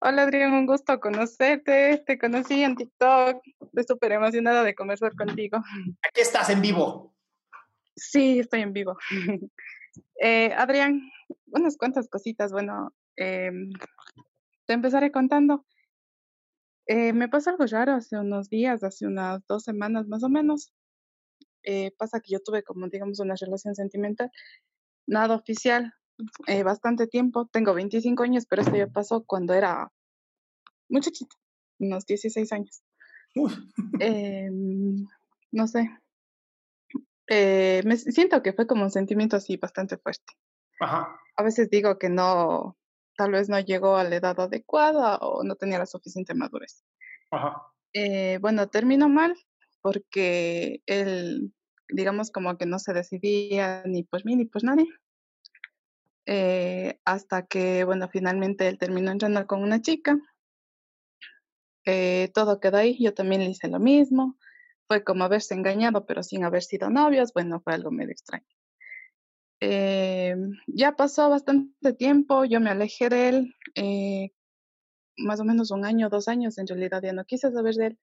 Hola Adrián, un gusto conocerte. Te conocí en TikTok. Estoy súper emocionada de conversar contigo. Aquí estás en vivo. Sí, estoy en vivo. Eh, Adrián, unas cuantas cositas. Bueno, em, te empezaré contando. Eh, me pasó algo raro hace unos días, hace unas dos semanas más o menos. Eh, pasa que yo tuve como, digamos, una relación sentimental, nada oficial, eh, bastante tiempo. Tengo 25 años, pero esto ya pasó cuando era muy chiquita, unos 16 años. Em, no sé. Eh, me siento que fue como un sentimiento así bastante fuerte. Ajá. A veces digo que no, tal vez no llegó a la edad adecuada o no tenía la suficiente madurez. Ajá. Eh, bueno, terminó mal porque él, digamos, como que no se decidía ni por mí ni por nadie. Eh, hasta que, bueno, finalmente él terminó entrando con una chica. Eh, todo quedó ahí, yo también le hice lo mismo. Fue como haberse engañado, pero sin haber sido novios. Bueno, fue algo medio extraño. Eh, ya pasó bastante tiempo, yo me alejé de él, más o menos un año, dos años, en realidad ya no quise saber de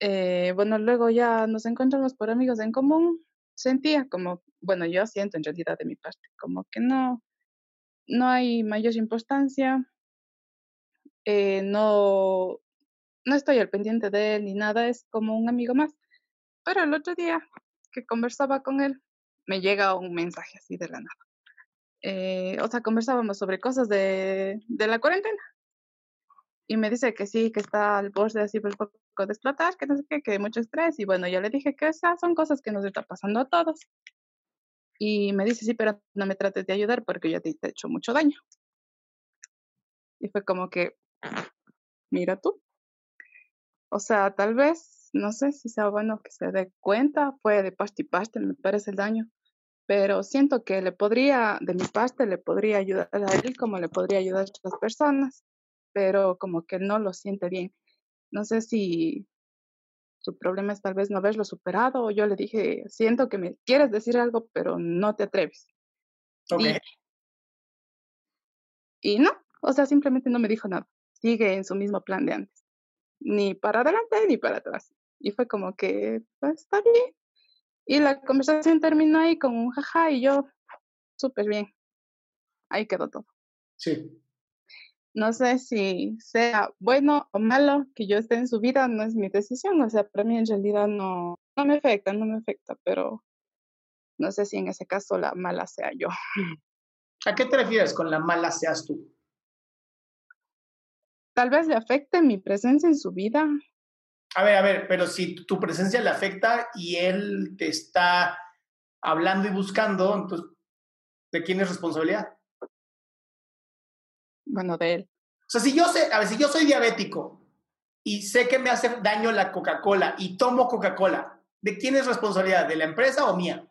él. Bueno, luego ya nos encontramos por amigos en común, sentía como, bueno, yo siento en realidad de mi parte, como que no, no hay mayor importancia, eh, no, no estoy al pendiente de él ni nada, es como un amigo más. Pero el otro día que conversaba con él, me llega un mensaje así de la nada. Eh, o sea, conversábamos sobre cosas de, de la cuarentena. Y me dice que sí, que está al borde así por poco de explotar, que no sé qué, que hay mucho estrés. Y bueno, yo le dije que esas son cosas que nos está pasando a todos. Y me dice, sí, pero no me trates de ayudar porque yo te he hecho mucho daño. Y fue como que, mira tú. O sea, tal vez, no sé si sea bueno que se dé cuenta, fue de parte y parte, me parece el daño. Pero siento que le podría, de mi parte, le podría ayudar a él como le podría ayudar a otras personas, pero como que no lo siente bien. No sé si su problema es tal vez no haberlo superado o yo le dije, siento que me quieres decir algo, pero no te atreves. Ok. Y, y no, o sea, simplemente no me dijo nada. Sigue en su mismo plan de antes. Ni para adelante ni para atrás. Y fue como que, pues está bien. Y la conversación terminó ahí con un jaja y yo, súper bien. Ahí quedó todo. Sí. No sé si sea bueno o malo que yo esté en su vida, no es mi decisión. O sea, para mí en realidad no, no me afecta, no me afecta, pero no sé si en ese caso la mala sea yo. ¿A qué te refieres con la mala seas tú? Tal vez le afecte mi presencia en su vida. A ver, a ver, pero si tu presencia le afecta y él te está hablando y buscando, entonces, ¿de quién es responsabilidad? Bueno, de él. O sea, si yo sé, a ver, si yo soy diabético y sé que me hace daño la Coca-Cola y tomo Coca-Cola, ¿de quién es responsabilidad? ¿De la empresa o mía?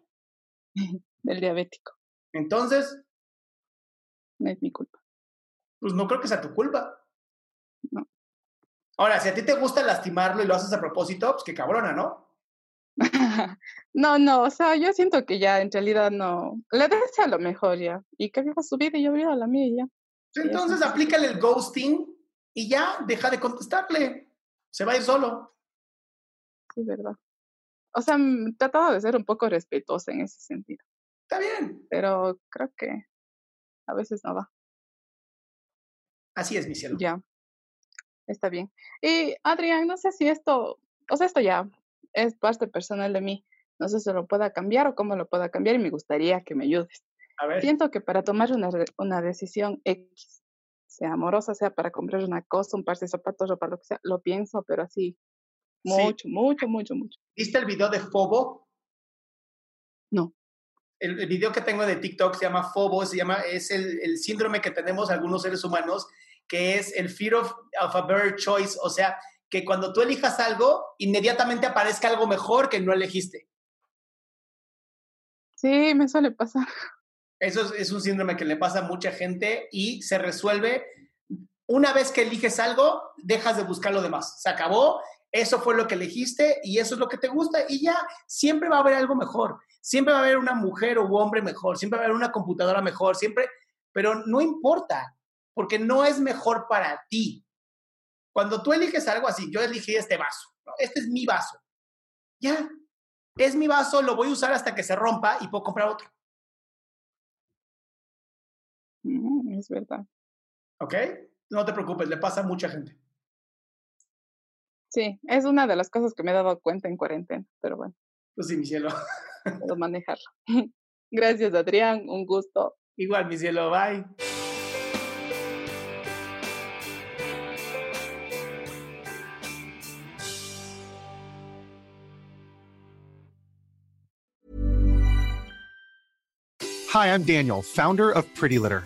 Del diabético. Entonces, no es mi culpa. Pues no creo que sea tu culpa. No. Ahora, si a ti te gusta lastimarlo y lo haces a propósito, pues qué cabrona, ¿no? no, no, o sea, yo siento que ya en realidad no. Le desea lo mejor ya. Y que viva su vida y yo viva la mía y ya. Entonces, aplícale el ghosting y ya, deja de contestarle. Se va a ir solo. Sí, verdad. O sea, mm, tratado de ser un poco respetuosa en ese sentido. Está bien. Pero creo que a veces no va. Así es, mi cielo. Ya. Está bien. Y Adrián, no sé si esto, o sea, esto ya es parte personal de mí. No sé si lo pueda cambiar o cómo lo pueda cambiar y me gustaría que me ayudes. A ver. Siento que para tomar una, una decisión X, sea amorosa, sea para comprar una cosa, un par de zapatos para lo que sea, lo pienso, pero así, mucho, mucho, mucho, mucho. ¿Viste el video de Fobo? No. El, el, video que tengo de TikTok se llama Fobo, se llama, es el, el, síndrome que tenemos algunos seres humanos, que es el fear of, of a better choice, o sea, que cuando tú elijas algo, inmediatamente aparezca algo mejor que no elegiste. Sí, me suele pasar. Eso es, un síndrome que le pasa a mucha gente y se resuelve. Una vez que eliges algo, dejas de buscar lo demás. Se acabó, eso fue lo que elegiste y eso es lo que te gusta y ya, siempre va a haber algo mejor. Siempre va a haber una mujer o hombre mejor, siempre va a haber una computadora mejor, siempre, pero no importa, porque no es mejor para ti. Cuando tú eliges algo así, yo elegí este vaso, este es mi vaso. Ya, es mi vaso, lo voy a usar hasta que se rompa y puedo comprar otro. Es verdad. ¿Ok? No te preocupes, le pasa a mucha gente. Sí, es una de las cosas que me he dado cuenta en cuarentena, pero bueno. Pues sí, mi cielo. Puedo manejarlo. Gracias, Adrián, un gusto. Igual, mi cielo, bye. Hi, I'm Daniel, founder of Pretty Litter.